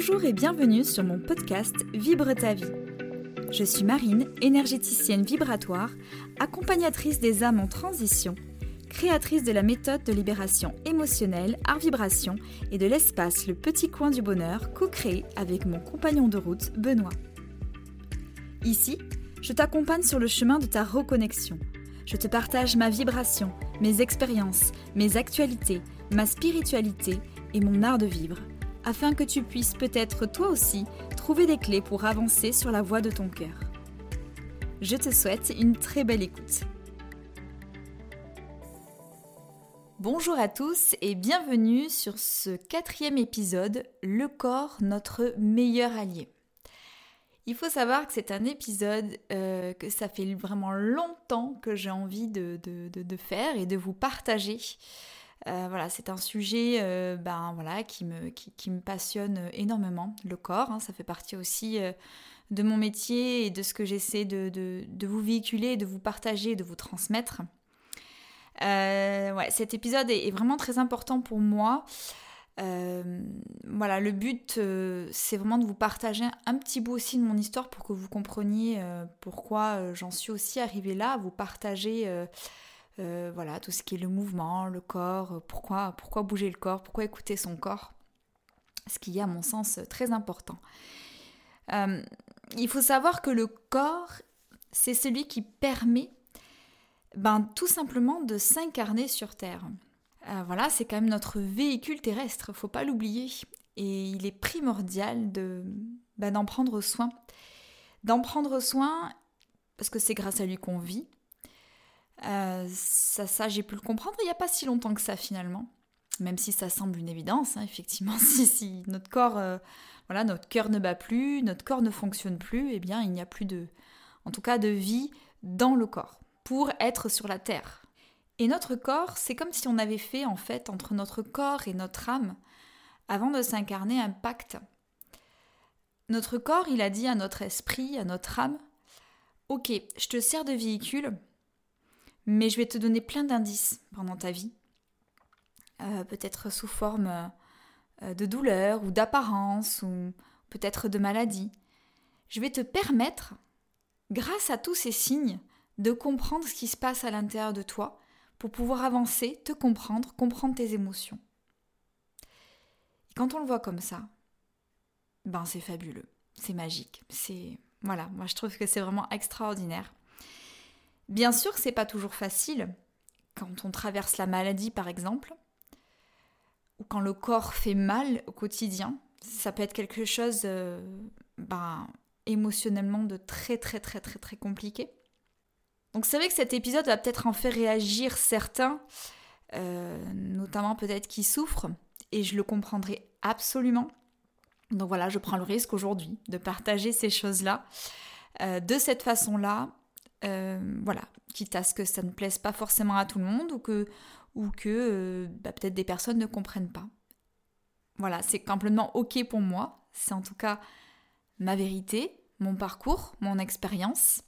Bonjour et bienvenue sur mon podcast Vibre ta vie. Je suis Marine, énergéticienne vibratoire, accompagnatrice des âmes en transition, créatrice de la méthode de libération émotionnelle Art Vibration et de l'espace Le Petit Coin du Bonheur co-créé avec mon compagnon de route Benoît. Ici, je t'accompagne sur le chemin de ta reconnexion. Je te partage ma vibration, mes expériences, mes actualités, ma spiritualité et mon art de vivre afin que tu puisses peut-être toi aussi trouver des clés pour avancer sur la voie de ton cœur. Je te souhaite une très belle écoute. Bonjour à tous et bienvenue sur ce quatrième épisode, Le corps, notre meilleur allié. Il faut savoir que c'est un épisode euh, que ça fait vraiment longtemps que j'ai envie de, de, faire et de vous partager. Euh, voilà, c'est un sujet euh, ben, voilà, qui, me, passionne énormément, le corps. Hein. ça fait partie aussi euh, de mon métier et de ce que j'essaie de, vous véhiculer, de vous partager, de vous transmettre. cet épisode est, vraiment très important pour moi. voilà, le but, c'est vraiment de vous partager un petit bout aussi de mon histoire pour que vous compreniez pourquoi j'en suis aussi arrivée là, vous partager euh, voilà, tout ce qui est le mouvement, le corps, euh, pourquoi, pourquoi bouger le corps, pourquoi écouter son corps, ce qui est à mon sens très important. Euh, il faut savoir que le corps, c'est celui qui permet ben, tout simplement de s'incarner sur Terre. voilà, c'est quand même notre véhicule terrestre, faut pas l'oublier. Et il est primordial de ben, d'en prendre soin. D'en prendre soin parce que c'est grâce à lui qu'on vit, euh, ça, ça j'ai pu le comprendre il n'y a pas si longtemps que ça finalement. Même si ça semble une évidence, hein, effectivement, si, si, notre corps, euh, voilà, notre cœur ne bat plus, notre corps ne fonctionne plus, eh bien il n'y a plus de, en tout cas, de vie dans le corps pour être sur la terre. Et notre corps, c'est comme si on avait fait en fait entre notre corps et notre âme, avant de s'incarner, un pacte. Notre corps, il a dit à notre esprit, à notre âme, Ok, je te sers de véhicule, mais je vais te donner plein d'indices pendant ta vie, euh, peut-être sous forme euh, de douleur ou d'apparence ou peut-être de maladie. Je vais te permettre, grâce à tous ces signes, de comprendre ce qui se passe à l'intérieur de toi pour pouvoir avancer, te comprendre, comprendre tes émotions. Et quand on le voit comme ça, ben c'est fabuleux, c'est magique, c'est voilà, moi je trouve que c'est vraiment extraordinaire. Bien sûr c'est pas toujours facile quand on traverse la maladie par exemple, ou quand le corps fait mal au quotidien. Ça peut être quelque chose euh, ben, émotionnellement de très très très très très compliqué. Donc c'est vrai que cet épisode va peut-être en faire réagir certains, euh, notamment peut-être qui souffrent, et je le comprendrai absolument. Donc voilà, je prends le risque aujourd'hui de partager ces choses-là euh, de cette façon-là, euh, voilà, quitte à ce que ça ne plaise pas forcément à tout le monde ou que, ou que euh, bah, peut-être des personnes ne comprennent pas. Voilà, c'est complètement ok pour moi. C'est en tout cas ma vérité, mon parcours, mon expérience.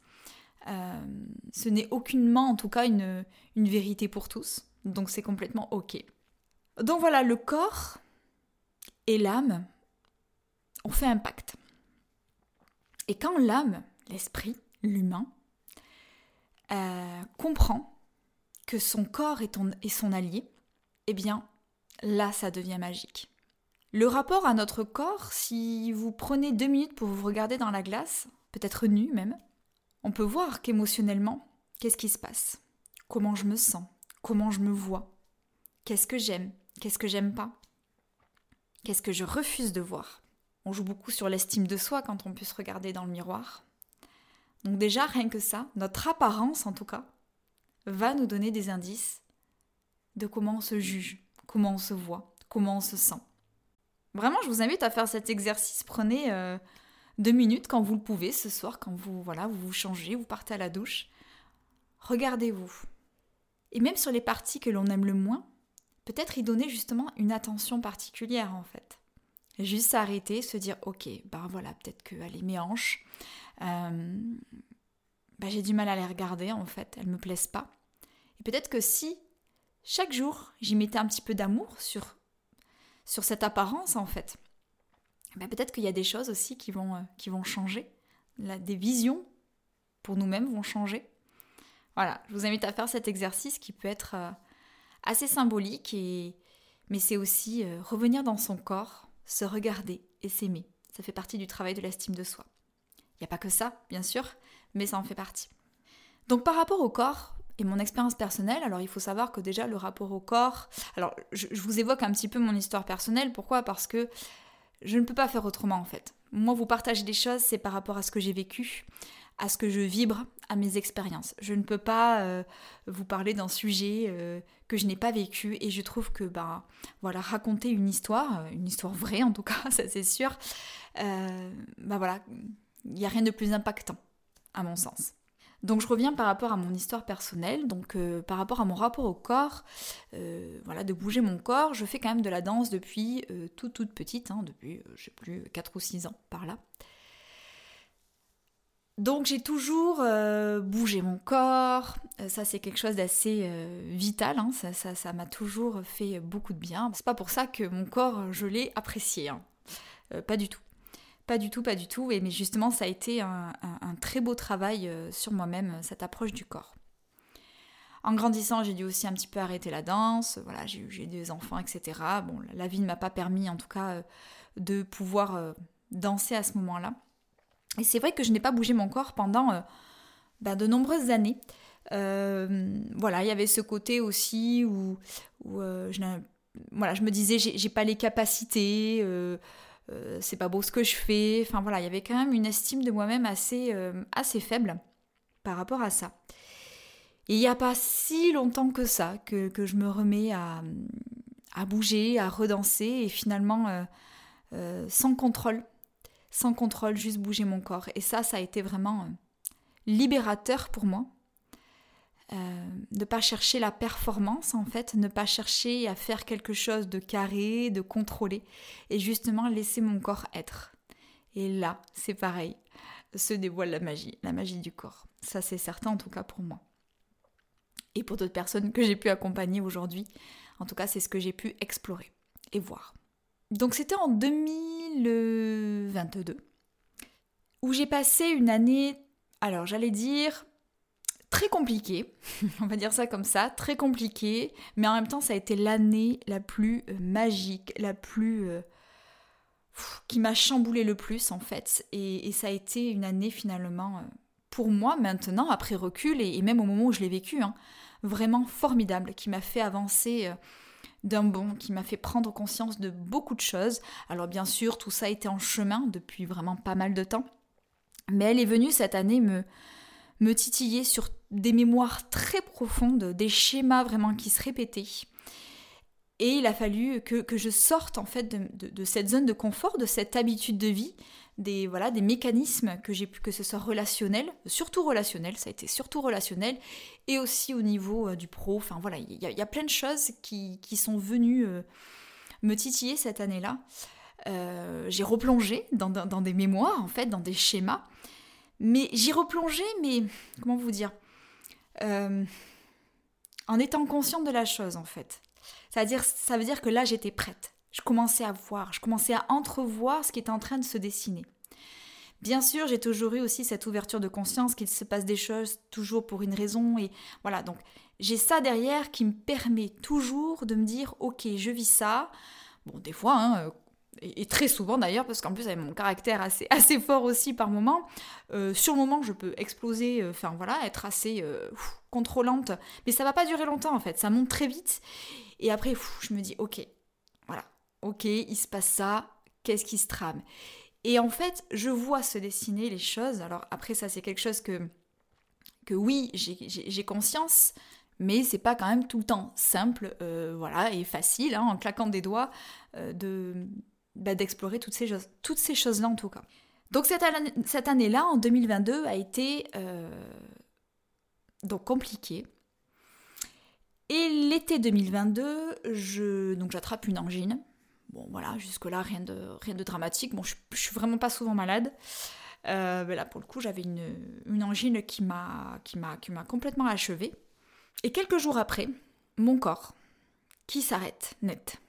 Euh, ce n'est aucunement en tout cas une, une vérité pour tous. Donc c'est complètement ok. Donc voilà, le corps et l'âme ont fait un pacte. Et quand l'âme, l'esprit, l'humain, euh, comprend que son corps est, son allié, eh bien là ça devient magique. Le rapport à notre corps, si vous prenez deux minutes pour vous regarder dans la glace, peut-être nu même, on peut voir qu'émotionnellement, qu'est-ce qui se passe? Comment je me sens? Comment je me vois? Qu'est-ce que j'aime? Qu'est-ce que j'aime pas? Qu'est-ce que je refuse de voir? On joue beaucoup sur l'estime de soi quand on peut se regarder dans le miroir. Donc déjà, rien que ça, notre apparence en tout cas, va nous donner des indices de comment on se juge, comment on se voit, comment on se sent. Vraiment, je vous invite à faire cet exercice. Prenez euh, deux minutes quand vous le pouvez ce soir, quand vous voilà, vous vous changez, vous partez à la douche. Regardez-vous. Et même sur les parties que l'on aime le moins, peut-être y donner justement une attention particulière en fait. Juste s'arrêter, se dire ok, ben voilà, peut-être que allez, mes hanches, bah, j'ai du mal à les regarder en fait, elles me plaisent pas. Et peut-être que si chaque jour j'y mettais un petit peu d'amour sur, sur cette apparence en fait, ben, peut-être qu'il y a des choses aussi qui vont, euh, qui vont changer. des visions pour nous-mêmes vont changer. Voilà, je vous invite à faire cet exercice qui peut être euh, assez symbolique, et... mais c'est aussi euh, revenir dans son corps, se regarder et s'aimer. Ça fait partie du travail de l'estime de soi. Il n'y a pas que ça, bien sûr, mais ça en fait partie. Donc par rapport au corps et mon expérience personnelle, alors il faut savoir que déjà le rapport au corps, alors je, vous évoque un petit peu mon histoire personnelle, pourquoi? Parce que je ne peux pas faire autrement en fait. Moi, vous partagez des choses, c'est par rapport à ce que j'ai vécu, à ce que je vibre, à mes expériences. Je ne peux pas euh, vous parler d'un sujet euh, que je n'ai pas vécu et je trouve que bah voilà raconter une histoire, euh, une histoire vraie en tout cas, ça c'est sûr. bah voilà, il n'y a rien de plus impactant à mon sens. Donc je reviens par rapport à mon histoire personnelle, donc par rapport à mon rapport au corps, voilà, de bouger mon corps. Je fais quand même de la danse depuis toute toute petite, hein, depuis, je sais plus, 4 ou 6 ans par là. Donc j'ai toujours euh, bougé mon corps, euh, ça c'est quelque chose d'assez euh, vital, hein. ça m'a toujours fait beaucoup de bien. C'est pas pour ça que mon corps je l'ai apprécié, hein. pas du tout. Pas du tout, pas du tout, et, mais justement ça a été un, très beau travail sur moi-même, cette approche du corps. En grandissant, j'ai dû aussi un petit peu arrêter la danse, voilà, j'ai eu des enfants, etc. Bon, la vie ne m'a pas permis en tout cas de pouvoir danser à ce moment-là. Et c'est vrai que je n'ai pas bougé mon corps pendant euh, ben, de nombreuses années. Euh, voilà, il y avait ce côté aussi où, euh, je, je me disais j'ai pas les capacités, c'est pas beau ce que je fais. Enfin voilà, il y avait quand même une estime de moi-même assez, assez faible par rapport à ça. Et il n'y a pas si longtemps que ça que, je me remets à, bouger, à redanser et finalement sans contrôle sans contrôle, juste bouger mon corps. Et ça, ça a été vraiment euh, libérateur pour moi. Euh, ne pas chercher la performance en fait, ne pas chercher à faire quelque chose de carré, de contrôlé, et justement laisser mon corps être. Et là, c'est pareil, se dévoile la magie, la magie du corps. Ça c'est certain en tout cas pour moi. Et pour d'autres personnes que j'ai pu accompagner aujourd'hui, en tout cas c'est ce que j'ai pu explorer et voir. Donc c'était en 2022 où j'ai passé une année, alors j'allais dire très compliquée, on va dire ça comme ça, très compliquée, mais en même temps ça a été l'année la plus euh, magique, la plus... Euh, qui m'a chamboulé le plus en fait, et, ça a été une année finalement euh, pour moi maintenant, après recul, et, même au moment où je l'ai vécu, hein, vraiment formidable, qui m'a fait avancer d'un bond qui m'a fait prendre conscience de beaucoup de choses. Alors bien sûr, tout ça été en chemin depuis vraiment pas mal de temps. Mais elle est venue cette année me, me titiller sur des mémoires très profondes, des schémas vraiment qui se répétaient. Et il a fallu que, je sorte en fait de, cette zone de confort, de cette habitude de vie, des, voilà, des mécanismes que j'ai pu, que ce soit relationnel, surtout relationnel, ça a été surtout relationnel, et aussi au niveau euh, du pro. Enfin voilà, il y, a plein de choses qui, sont venues euh, me titiller cette année-là. Euh, j'ai replongé dans, des mémoires, en fait, dans des schémas, mais j'y replongé, mais comment vous dire En étant consciente de la chose, en fait. C'est-à-dire, ça veut dire que là, j'étais prête. Je commençais à voir, je commençais à entrevoir ce qui était en train de se dessiner. Bien sûr, j'ai toujours eu aussi cette ouverture de conscience qu'il se passe des choses toujours pour une raison et voilà, donc j'ai ça derrière qui me permet toujours de me dire ok, je vis ça. Bon, des fois, hein, euh, et, très souvent d'ailleurs, parce qu'en plus avec mon caractère assez, assez fort aussi par moment, euh, sur le moment je peux exploser, euh, enfin voilà, être assez contrôlante, mais ça va pas durer longtemps en fait, ça monte très vite, et après je me dis ok, voilà, ok, il se passe ça, qu'est-ce qui se trame? Et en fait, je vois se dessiner les choses. Alors après, ça, c'est quelque chose que, que oui, j'ai conscience, mais c'est pas quand même tout le temps simple, euh, voilà, et facile, hein, en claquant des doigts, euh, de bah, d'explorer toutes ces choses, toutes ces choses-là en tout cas. Donc cette, année, cette année-là, en 2022, a été euh, donc compliquée. Et l'été 2022, je, donc j'attrape une angine. Bon, voilà, jusque-là, rien de, rien de dramatique. Bon, je, je suis vraiment pas souvent malade. Euh, là, pour le coup, j'avais une, une, angine qui m'a, qui, m'a, qui m'a complètement achevée. Et quelques jours après, mon corps qui s'arrête net.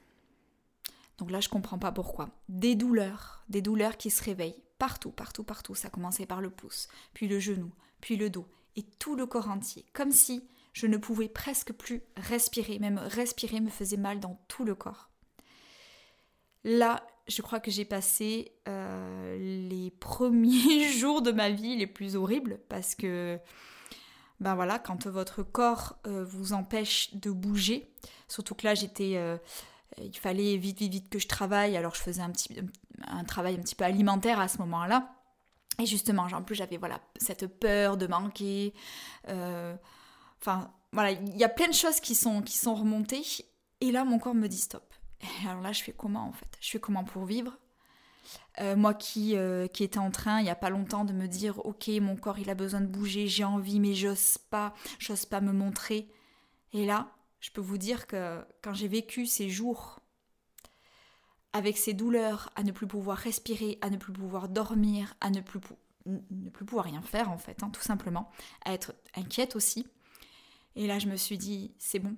Donc là, je comprends pas pourquoi. Des douleurs, des douleurs qui se réveillent partout, partout, partout. Ça commençait par le pouce, puis le genou, puis le dos, et tout le corps entier. Comme si je ne pouvais presque plus respirer. Même respirer me faisait mal dans tout le corps. Là, je crois que j'ai passé euh, les premiers jours de ma vie les plus horribles parce que, ben voilà, quand votre corps euh, vous empêche de bouger, surtout que là j'étais, euh, il fallait vite, vite, vite que je travaille, alors je faisais un petit, un travail un petit peu alimentaire à ce moment-là. Et justement, en plus j'avais voilà cette peur de manquer. Enfin, voilà, il y a plein de choses qui sont, qui sont remontées. Et là, mon corps me dit stop alors là, je fais comment en fait? Je fais comment pour vivre? Euh, moi qui, euh, qui étais en train il n'y a pas longtemps de me dire ok mon corps il a besoin de bouger, j'ai envie mais j'ose pas, j'ose pas me montrer. Et là, je peux vous dire que quand j'ai vécu ces jours avec ces douleurs, à ne plus pouvoir respirer, à ne plus pouvoir dormir, à ne plus, ne plus pouvoir rien faire en fait, hein, tout simplement, à être inquiète aussi. Et là je me suis dit c'est bon,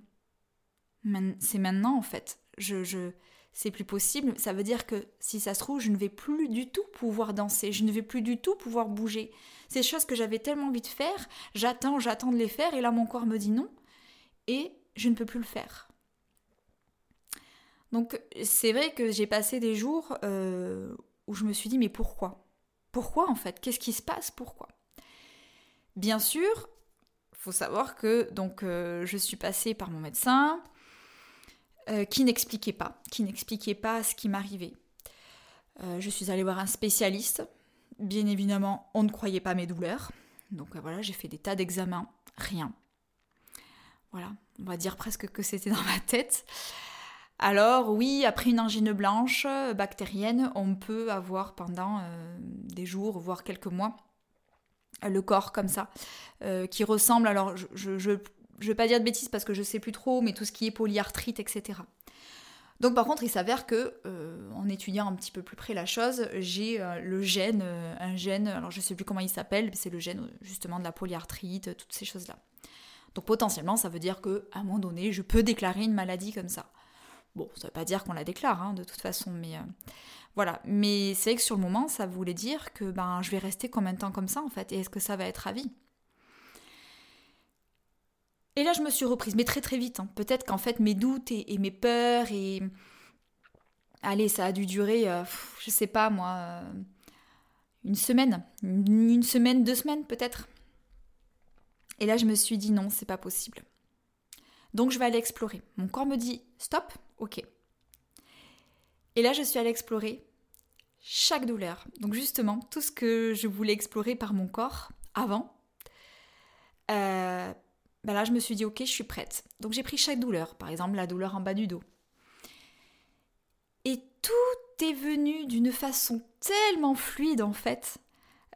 c'est maintenant en fait je, c'est plus possible. Ça veut dire que si ça se trouve, je ne vais plus du tout pouvoir danser, je ne vais plus du tout pouvoir bouger. Ces choses que j'avais tellement envie de faire, j'attends, j'attends de les faire, et là mon corps me dit non, et je ne peux plus le faire. Donc c'est vrai que j'ai passé des jours euh, où je me suis dit mais pourquoi? Pourquoi en fait? Qu'est-ce qui se passe? Pourquoi? Bien sûr, faut savoir que donc euh, je suis passée par mon médecin, euh, qui n'expliquait pas, qui n'expliquait pas ce qui m'arrivait. Je suis allée voir un spécialiste. Bien évidemment, on ne croyait pas mes douleurs. Donc voilà, j'ai fait des tas d'examens, rien. Voilà, on va dire presque que c'était dans ma tête. Alors oui, après une angine blanche bactérienne, on peut avoir pendant des jours, voire quelques mois, le corps comme ça, qui ressemble, alors je, je vais pas dire de bêtises parce que je sais plus trop, mais tout ce qui est polyarthrite, etc. Donc par contre, il s'avère que, euh, en étudiant un petit peu plus près la chose, j'ai euh, le gène, euh, un gène, alors je sais plus comment il s'appelle, c'est le gène justement de la polyarthrite, toutes ces choses-là. Donc potentiellement, ça veut dire que à un moment donné, je peux déclarer une maladie comme ça. Bon, ça veut pas dire qu'on la déclare, hein, de toute façon, mais voilà. Mais c'est que sur le moment, ça voulait dire que ben je vais rester combien de temps comme ça en fait, et est-ce que ça va être à vie? Et là, je me suis reprise, mais très très vite. Hein. Peut-être qu'en fait, mes doutes et, mes peurs et. Allez, ça a dû durer, euh, je sais pas moi, euh, une semaine. Une, semaine, deux semaines peut-être. Et là, je me suis dit non, c'est pas possible. Donc, je vais aller explorer. Mon corps me dit stop, ok. Et là, je suis allée explorer chaque douleur. Donc, justement, tout ce que je voulais explorer par mon corps avant. Ben là je me suis dit ok je suis prête. Donc j'ai pris chaque douleur, par exemple la douleur en bas du dos. Et tout est venu d'une façon tellement fluide en fait.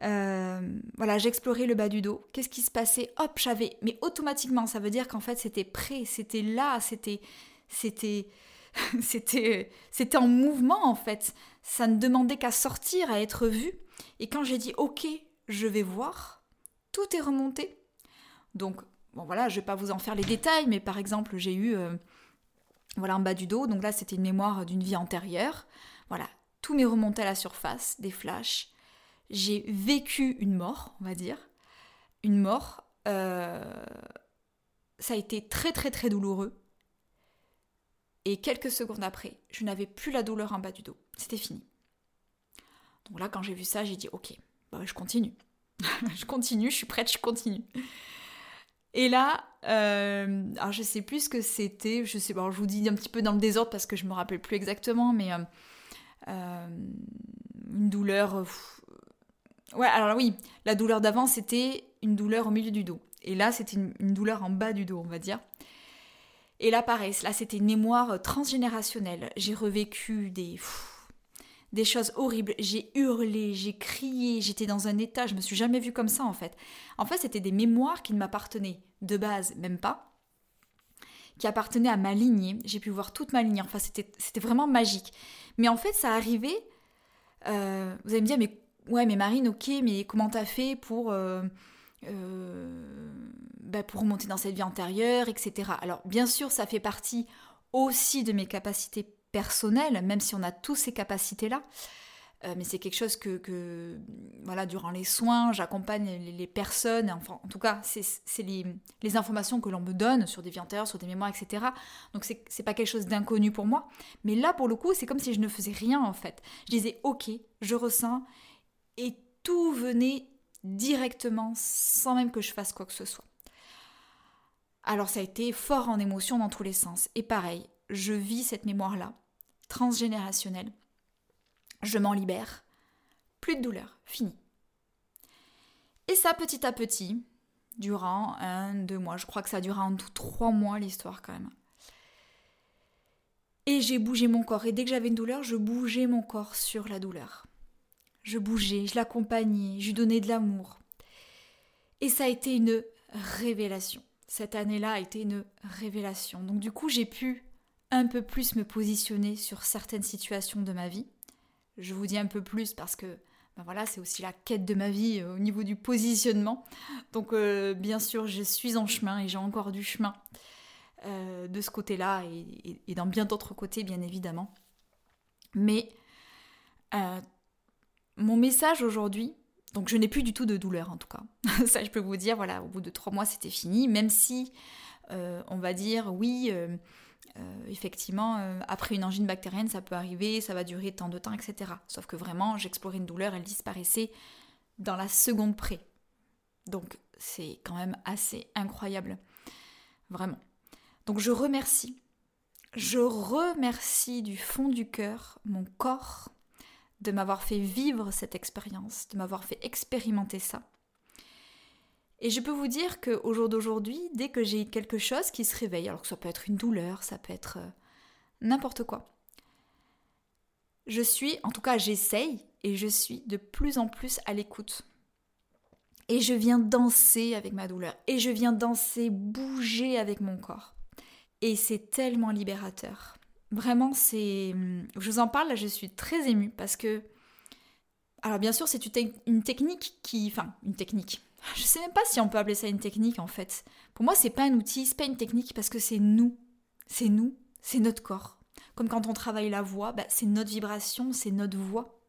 Euh, voilà, j'explorais le bas du dos. Qu'est-ce qui se passait? Hop, j'avais. Mais automatiquement, ça veut dire qu'en fait, c'était prêt, c'était là, c'était, c'était, c'était, c'était en mouvement en fait. Ça ne demandait qu'à sortir, à être vu. Et quand j'ai dit OK, je vais voir, tout est remonté. Donc bon voilà, je vais pas vous en faire les détails, mais par exemple, j'ai eu, euh, voilà, en bas du dos, donc là c'était une mémoire d'une vie antérieure. Voilà, tout m'est remonté à la surface, des flashs. J'ai vécu une mort, on va dire, une mort. Euh, ça a été très très très douloureux. Et quelques secondes après, je n'avais plus la douleur en bas du dos. C'était fini. Donc là, quand j'ai vu ça, j'ai dit ok, bah, je continue. je continue, je suis prête, je continue. Et là, euh, alors je sais plus ce que c'était, je sais pas, je vous dis un petit peu dans le désordre parce que je me rappelle plus exactement, mais euh, euh, une douleur. Ouais, alors oui, la douleur d'avant c'était une douleur au milieu du dos. Et là, c'était une, douleur en bas du dos, on va dire. Et là, pareil, là c'était une mémoire transgénérationnelle. J'ai revécu des des choses horribles. J'ai hurlé, j'ai crié, j'étais dans un état, je me suis jamais vue comme ça en fait. En fait, c'était des mémoires qui ne m'appartenaient de base même pas, qui appartenaient à ma lignée. J'ai pu voir toute ma lignée. Enfin, c'était vraiment magique. Mais en fait, ça arrivait. Euh, vous allez me dire, mais ouais, mais Marine, ok, mais comment t'as fait pour euh, euh, bah, pour remonter dans cette vie antérieure, etc. Alors, bien sûr, ça fait partie aussi de mes capacités personnel, même si on a tous ces capacités-là. Euh, mais c'est quelque chose que, voilà, durant les soins, j'accompagne les, personnes, enfin, en tout cas, c'est les, informations que l'on me donne sur des vies antérieures, sur des mémoires, etc. Donc, c'est pas quelque chose d'inconnu pour moi. Mais là, pour le coup, c'est comme si je ne faisais rien, en fait. Je disais, ok, je ressens, et tout venait directement, sans même que je fasse quoi que ce soit. Alors, ça a été fort en émotion dans tous les sens. Et pareil, je vis cette mémoire-là, transgénérationnelle je m'en libère. Plus de douleur, fini. Et ça, petit à petit, durant un, deux mois, je crois que ça dura en tout trois mois l'histoire quand même. Et j'ai bougé mon corps. Et dès que j'avais une douleur, je bougeais mon corps sur la douleur. Je bougeais, je l'accompagnais, je lui donnais de l'amour. Et ça a été une révélation. Cette année-là a été une révélation. Donc du coup, j'ai pu un peu plus me positionner sur certaines situations de ma vie je vous dis un peu plus parce que ben voilà, c'est aussi la quête de ma vie euh, au niveau du positionnement. Donc euh, bien sûr, je suis en chemin et j'ai encore du chemin euh, de ce côté-là et, dans bien d'autres côtés, bien évidemment. Mais mon message aujourd'hui, donc je n'ai plus du tout de douleur en tout cas. Ça, je peux vous dire, voilà, au bout de trois mois, c'était fini, même si on va dire, oui euh, effectivement, euh, après une angine bactérienne, ça peut arriver, ça va durer tant de temps, etc. Sauf que vraiment, j'explorais une douleur, elle disparaissait dans la seconde près. Donc, c'est quand même assez incroyable. Vraiment. Donc, je remercie. Je remercie du fond du cœur mon corps de m'avoir fait vivre cette expérience, de m'avoir fait expérimenter ça. Et je peux vous dire qu'au jour d'aujourd'hui, dès que j'ai quelque chose qui se réveille, alors que ça peut être une douleur, ça peut être euh, n'importe quoi, je suis, en tout cas j'essaye, et je suis de plus en plus à l'écoute. Et je viens danser avec ma douleur, et je viens danser, bouger avec mon corps. Et c'est tellement libérateur. Vraiment, c'est... Je vous en parle, là, je suis très émue, parce que... Alors bien sûr, c'est une technique qui... Enfin, une technique je sais même pas si on peut appeler ça une technique en fait. Pour moi, c'est pas un outil, c'est pas une technique parce que c'est nous. C'est nous, c'est notre corps. Comme quand on travaille la voix, bah, c'est notre vibration, c'est notre voix.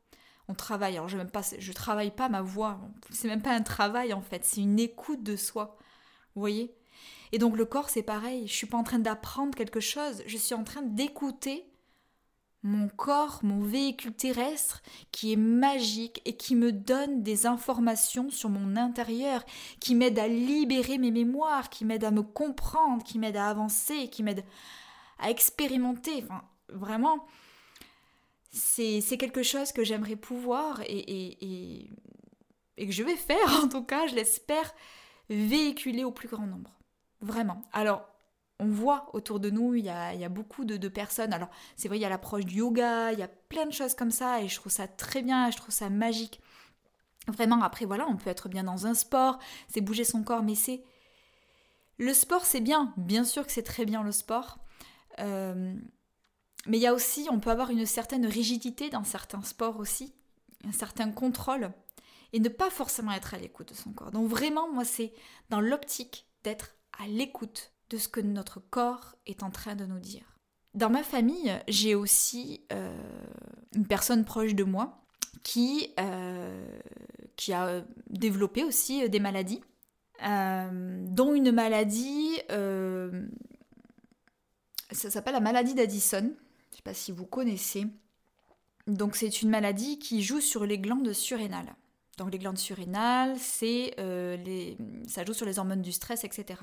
On travaille, alors je même pas, je travaille pas ma voix, c'est même pas un travail en fait, c'est une écoute de soi. Vous voyez? Et donc le corps, c'est pareil, je suis pas en train d'apprendre quelque chose, je suis en train d'écouter mon corps, mon véhicule terrestre qui est magique et qui me donne des informations sur mon intérieur, qui m'aide à libérer mes mémoires, qui m'aide à me comprendre, qui m'aide à avancer, qui m'aide à expérimenter. Enfin, vraiment, c'est quelque chose que j'aimerais pouvoir et, et, et que je vais faire, en tout cas, je l'espère, véhiculer au plus grand nombre. Vraiment. Alors, on voit autour de nous, il y a, beaucoup de, personnes. Alors, c'est vrai, il y a l'approche du yoga, il y a plein de choses comme ça, et je trouve ça très bien, je trouve ça magique. Vraiment, après, voilà, on peut être bien dans un sport, c'est bouger son corps, mais c'est. Le sport, c'est bien, bien sûr que c'est très bien le sport. Euh, mais il y a aussi, on peut avoir une certaine rigidité dans certains sports aussi, un certain contrôle, et ne pas forcément être à l'écoute de son corps. Donc vraiment, moi, c'est dans l'optique d'être à l'écoute de ce que notre corps est en train de nous dire. Dans ma famille, j'ai aussi euh, une personne proche de moi qui, euh, a développé aussi des maladies, euh, dont une maladie, ça s'appelle la maladie d'Addison, je ne sais pas si vous connaissez. Donc c'est une maladie qui joue sur les glandes surrénales. Donc les glandes surrénales, ça joue sur les hormones du stress, etc.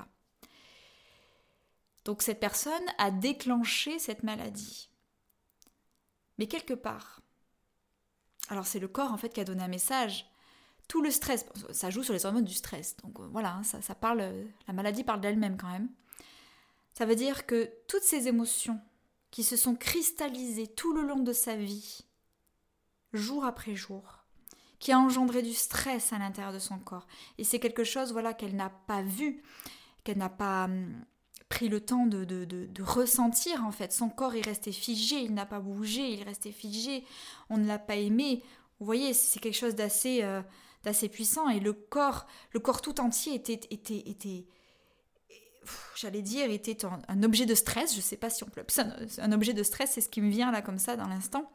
Donc cette personne a déclenché cette maladie. Mais quelque part, alors c'est le corps en fait qui a donné un message. Tout le stress, ça joue sur les hormones du stress. Donc euh, voilà, hein, ça, parle, la maladie parle d'elle-même quand même. Ça veut dire que toutes ces émotions qui se sont cristallisées tout le long de sa vie, jour après jour, qui a engendré du stress à l'intérieur de son corps. Et c'est quelque chose voilà qu'elle n'a pas vu, qu'elle n'a pas hum, pris le temps de, de, ressentir en fait. Son corps est resté figé, il n'a pas bougé, il est resté figé, on ne l'a pas aimé. Vous voyez, c'est quelque chose d'assez euh, d'assez puissant et le corps, le corps tout entier était, était, était j'allais dire, était un, objet de stress. Je sais pas si on peut un, objet de stress, c'est ce qui me vient là comme ça dans l'instant.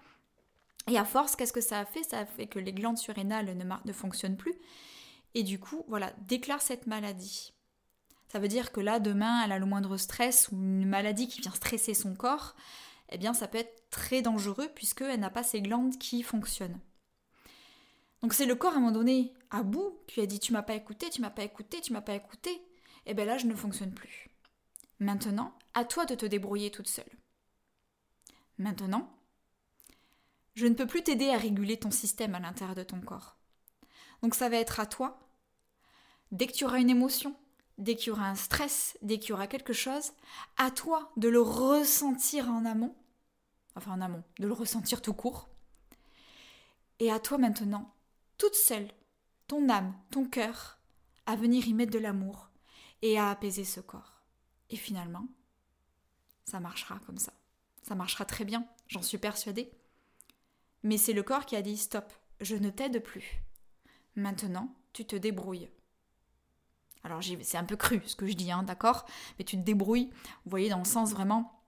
Et à force, qu'est-ce que ça a fait? Ça a fait que les glandes surrénales ne, ne fonctionnent plus. Et du coup, voilà, déclare cette maladie. Ça veut dire que là, demain, elle a le moindre stress ou une maladie qui vient stresser son corps, eh bien, ça peut être très dangereux puisqu'elle n'a pas ses glandes qui fonctionnent. Donc c'est le corps à un moment donné à bout, puis elle dit tu m'as pas écouté, tu m'as pas écouté, tu m'as pas écouté. Et eh bien là, je ne fonctionne plus. Maintenant, à toi de te débrouiller toute seule. Maintenant, je ne peux plus t'aider à réguler ton système à l'intérieur de ton corps. Donc ça va être à toi, dès que tu auras une émotion, dès qu'il y aura un stress, dès qu'il y aura quelque chose, à toi de le ressentir en amont, enfin en amont, de le ressentir tout court, et à toi maintenant, toute seule, ton âme, ton cœur, à venir y mettre de l'amour et à apaiser ce corps. Et finalement, ça marchera comme ça. Ça marchera très bien, j'en suis persuadée. Mais c'est le corps qui a dit stop, je ne t'aide plus. Maintenant, tu te débrouilles. Alors c'est un peu cru ce que je dis, hein, d'accord? Mais tu te débrouilles, vous voyez, dans le sens vraiment...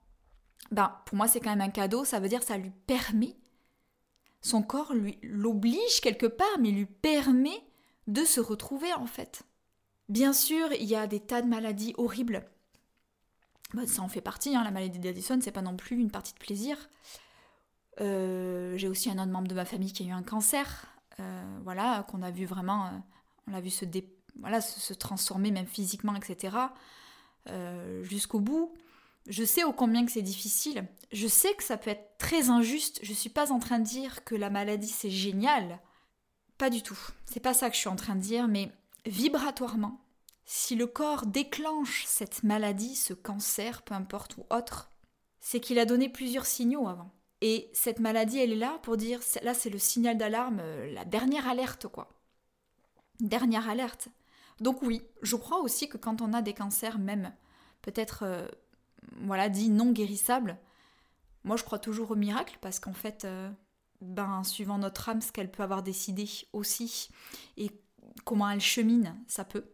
Ben, pour moi, c'est quand même un cadeau, ça veut dire ça lui permet, son corps lui l'oblige quelque part, mais lui permet de se retrouver en fait. Bien sûr, il y a des tas de maladies horribles. Ben, ça en fait partie, hein, la maladie d'Addison, c'est pas non plus une partie de plaisir. Euh, j'ai aussi un autre membre de ma famille qui a eu un cancer, euh, voilà, qu'on a vu vraiment, euh, on l'a vu se, voilà, se, transformer même physiquement, etc. jusqu'au bout. Je sais au combien que c'est difficile. Je sais que ça peut être très injuste. Je suis pas en train de dire que la maladie c'est génial. Pas du tout. C'est pas ça que je suis en train de dire, mais vibratoirement, si le corps déclenche cette maladie, ce cancer, peu importe ou autre, c'est qu'il a donné plusieurs signaux avant. Et cette maladie, elle est là pour dire, là c'est le signal d'alarme, euh, la dernière alerte quoi. Dernière alerte. Donc oui, je crois aussi que quand on a des cancers, même peut-être, euh, voilà, dit non guérissables, moi je crois toujours au miracle parce qu'en fait, euh, ben, suivant notre âme, ce qu'elle peut avoir décidé aussi et comment elle chemine, ça peut.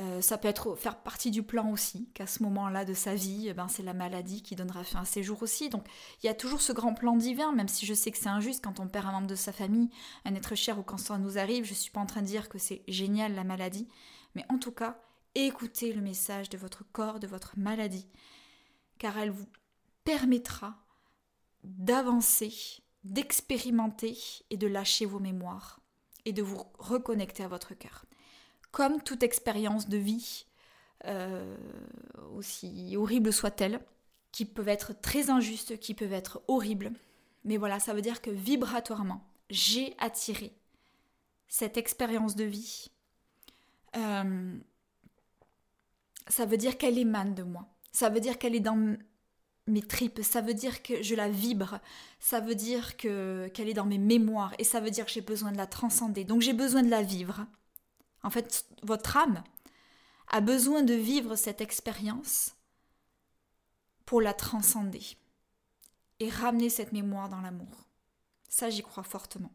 Euh, ça peut être faire partie du plan aussi, qu'à ce moment-là de sa vie, eh ben, c'est la maladie qui donnera fin à ses jours aussi. Donc il y a toujours ce grand plan divin, même si je sais que c'est injuste quand on perd un membre de sa famille, un être cher ou quand ça nous arrive. Je ne suis pas en train de dire que c'est génial la maladie, mais en tout cas, écoutez le message de votre corps, de votre maladie, car elle vous permettra d'avancer, d'expérimenter et de lâcher vos mémoires et de vous reconnecter à votre cœur comme toute expérience de vie, euh, aussi horrible soit-elle, qui peuvent être très injustes, qui peuvent être horribles. Mais voilà, ça veut dire que vibratoirement, j'ai attiré cette expérience de vie. Euh, ça veut dire qu'elle émane de moi. Ça veut dire qu'elle est dans mes tripes. Ça veut dire que je la vibre. Ça veut dire que qu'elle est dans mes mémoires. Et ça veut dire que j'ai besoin de la transcender. Donc j'ai besoin de la vivre. En fait, votre âme a besoin de vivre cette expérience pour la transcender et ramener cette mémoire dans l'amour. Ça, j'y crois fortement.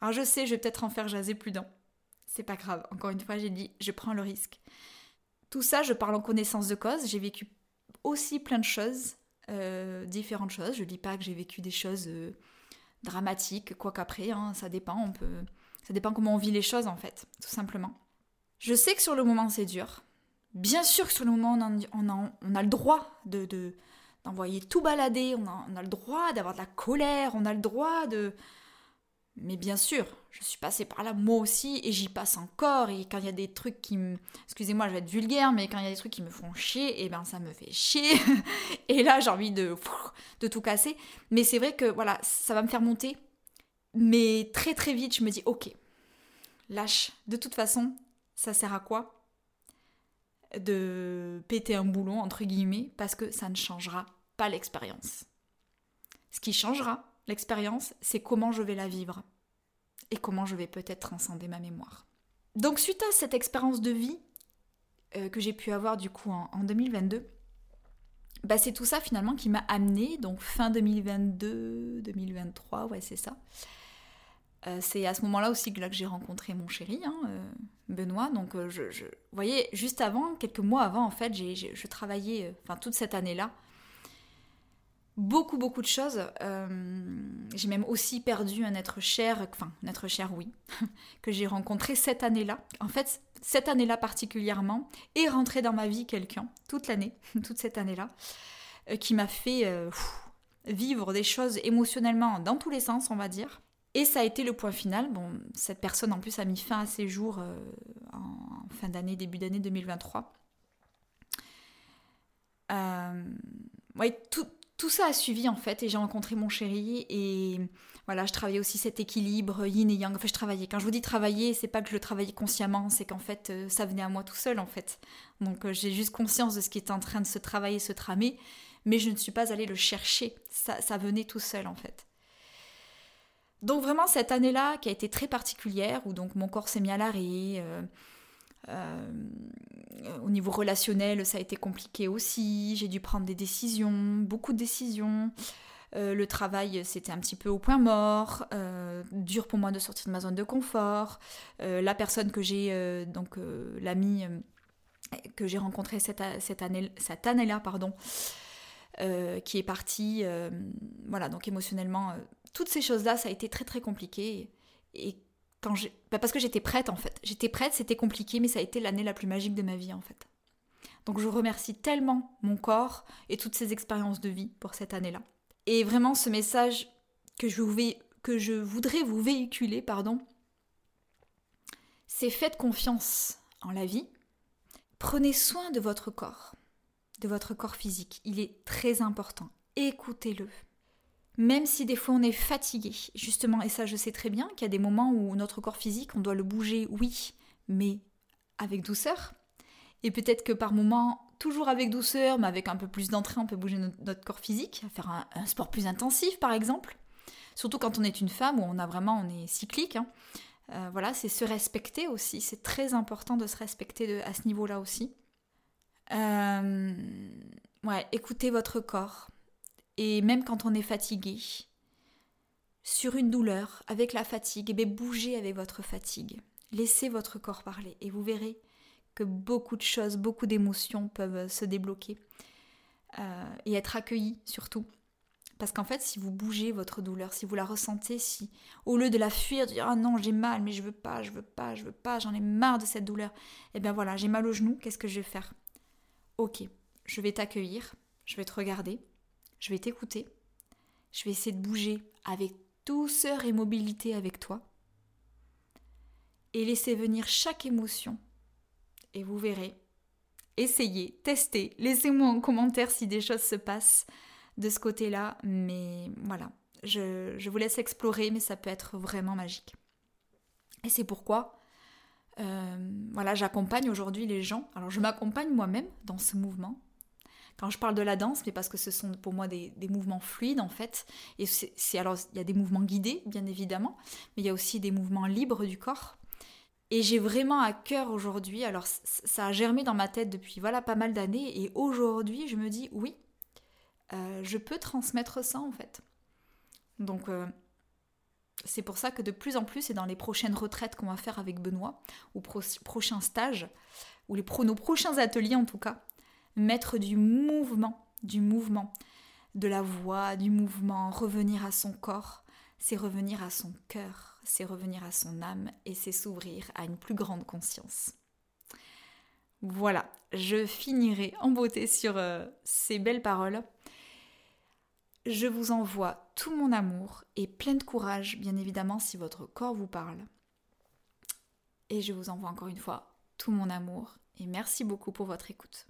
Alors je sais, je vais peut-être en faire jaser plus d'un. C'est pas grave. Encore une fois, j'ai dit, je prends le risque. Tout ça, je parle en connaissance de cause. J'ai vécu aussi plein de choses, euh, différentes choses. Je dis pas que j'ai vécu des choses euh, dramatiques, quoi qu'après, hein, ça dépend. On peut, ça dépend comment on vit les choses en fait, tout simplement. Je sais que sur le moment c'est dur. Bien sûr que sur le moment on, a, le droit de, d'envoyer tout balader, on a, le droit d'avoir de la colère, on a le droit de... Mais bien sûr, je suis passée par là moi aussi et j'y passe encore. Et quand il y a des trucs qui me. Excusez-moi, je vais être vulgaire, mais quand il y a des trucs qui me font chier, et eh ben ça me fait chier. et là, j'ai envie de, de tout casser. Mais c'est vrai que voilà, ça va me faire monter mais très très vite, je me dis, ok, lâche. De toute façon, ça sert à quoi de péter un boulon, entre guillemets, parce que ça ne changera pas l'expérience. Ce qui changera l'expérience, c'est comment je vais la vivre et comment je vais peut-être transcender ma mémoire. Donc suite à cette expérience de vie euh, que j'ai pu avoir du coup en, 2022, bah c'est tout ça finalement qui m'a amené, donc fin 2022, 2023, ouais c'est ça, Euh, c'est à ce moment-là aussi que, j'ai rencontré mon chéri, hein, euh, Benoît. Donc, je, vous voyez, juste avant, quelques mois avant, en fait, j'ai, je travaillais, toute cette année-là, beaucoup, beaucoup de choses. j'ai même aussi perdu un être cher, enfin, un être cher, oui, que j'ai rencontré cette année-là. En fait, cette année-là particulièrement, est rentré dans ma vie quelqu'un, toute l'année, toute cette année-là, qui m'a fait vivre des choses émotionnellement dans tous les sens, on va dire. Et ça a été le point final. Bon, cette personne en plus a mis fin à ses jours euh, en fin d'année, début d'année 2023. Euh, tout, tout, ça a suivi en fait et j'ai rencontré mon chéri et voilà, je travaillais aussi cet équilibre yin et yang. Enfin, je travaillais. Quand je vous dis travailler, c'est pas que je le travaillais consciemment, c'est qu'en fait, euh, ça venait à moi tout seul en fait. Donc j'ai juste conscience de ce qui est en train de se travailler, se tramer mais je ne suis pas allée le chercher. Ça venait tout seul en fait. Donc vraiment cette année-là qui a été très particulière, où donc mon corps s'est mis à l'arrêt, euh, euh, au niveau relationnel ça a été compliqué aussi, j'ai dû prendre des décisions, beaucoup de décisions. Euh, le travail, c'était un petit peu au point mort, dur pour moi de sortir de ma zone de confort. la personne que j'ai, donc l'ami que j'ai rencontré cette, cette année, cette année-là, pardon, qui est partie. Voilà, donc émotionnellement, toutes ces choses-là, ça a été très très compliqué. Et, quand. Bah, parce que j'étais prête en fait. J'étais prête, c'était compliqué, mais ça a été l'année la plus magique de ma vie en fait. Donc je remercie tellement mon corps et toutes ces expériences de vie pour cette année-là. Et vraiment ce message que je, que je voudrais vous véhiculer, pardon, c'est faites confiance en la vie. Prenez soin de votre corps de votre corps physique. Il est très important. Écoutez-le. Même si des fois on est fatigué, justement, et ça je sais très bien qu'il y a des moments où notre corps physique, on doit le bouger, oui, mais avec douceur. Et peut-être que par moments, toujours avec douceur, mais avec un peu plus d'entrée, on peut bouger notre corps physique, faire un, sport plus intensif par exemple. Surtout quand on est une femme où on a vraiment, on est cyclique. Hein. Euh, voilà, c'est se respecter aussi. C'est très important de se respecter à ce niveau-là aussi. Euh, ouais, écoutez votre corps. Et même quand on est fatigué, sur une douleur, avec la fatigue, et eh bougez avec votre fatigue. Laissez votre corps parler et vous verrez que beaucoup de choses, beaucoup d'émotions peuvent se débloquer euh, et être accueillies surtout. Parce qu'en fait, si vous bougez votre douleur, si vous la ressentez, si au lieu de la fuir, de dire ah non j'ai mal, mais je veux pas, je veux pas, je veux pas, j'en ai marre de cette douleur, et eh bien voilà, j'ai mal au genou, qu'est-ce que je vais faire? Ok, je vais t'accueillir, je vais te regarder, je vais t'écouter, je vais essayer de bouger avec douceur et mobilité avec toi, et laisser venir chaque émotion, et vous verrez. Essayez, testez, laissez-moi en commentaire si des choses se passent de ce côté-là, mais voilà, je, vous laisse explorer, mais ça peut être vraiment magique. Et c'est pourquoi euh, voilà, j'accompagne aujourd'hui les gens. Alors je m'accompagne moi-même dans ce mouvement. Quand je parle de la danse, mais parce que ce sont pour moi des, mouvements fluides en fait. Et c'est alors il y a des mouvements guidés bien évidemment, mais il y a aussi des mouvements libres du corps. Et j'ai vraiment à cœur aujourd'hui. Alors ça a germé dans ma tête depuis voilà pas mal d'années. Et aujourd'hui, je me dis oui, euh, je peux transmettre ça en fait. Donc euh, c'est pour ça que de plus en plus, et dans les prochaines retraites qu'on va faire avec Benoît, ou prochains stages, ou les nos prochains ateliers en tout cas, mettre du mouvement, du mouvement, de la voix, du mouvement, revenir à son corps, c'est revenir à son cœur, c'est revenir à son âme, et c'est s'ouvrir à une plus grande conscience. Voilà, je finirai en beauté sur euh, ces belles paroles. Je vous envoie tout mon amour et plein de courage, bien évidemment, si votre corps vous parle. Et je vous envoie encore une fois tout mon amour et merci beaucoup pour votre écoute.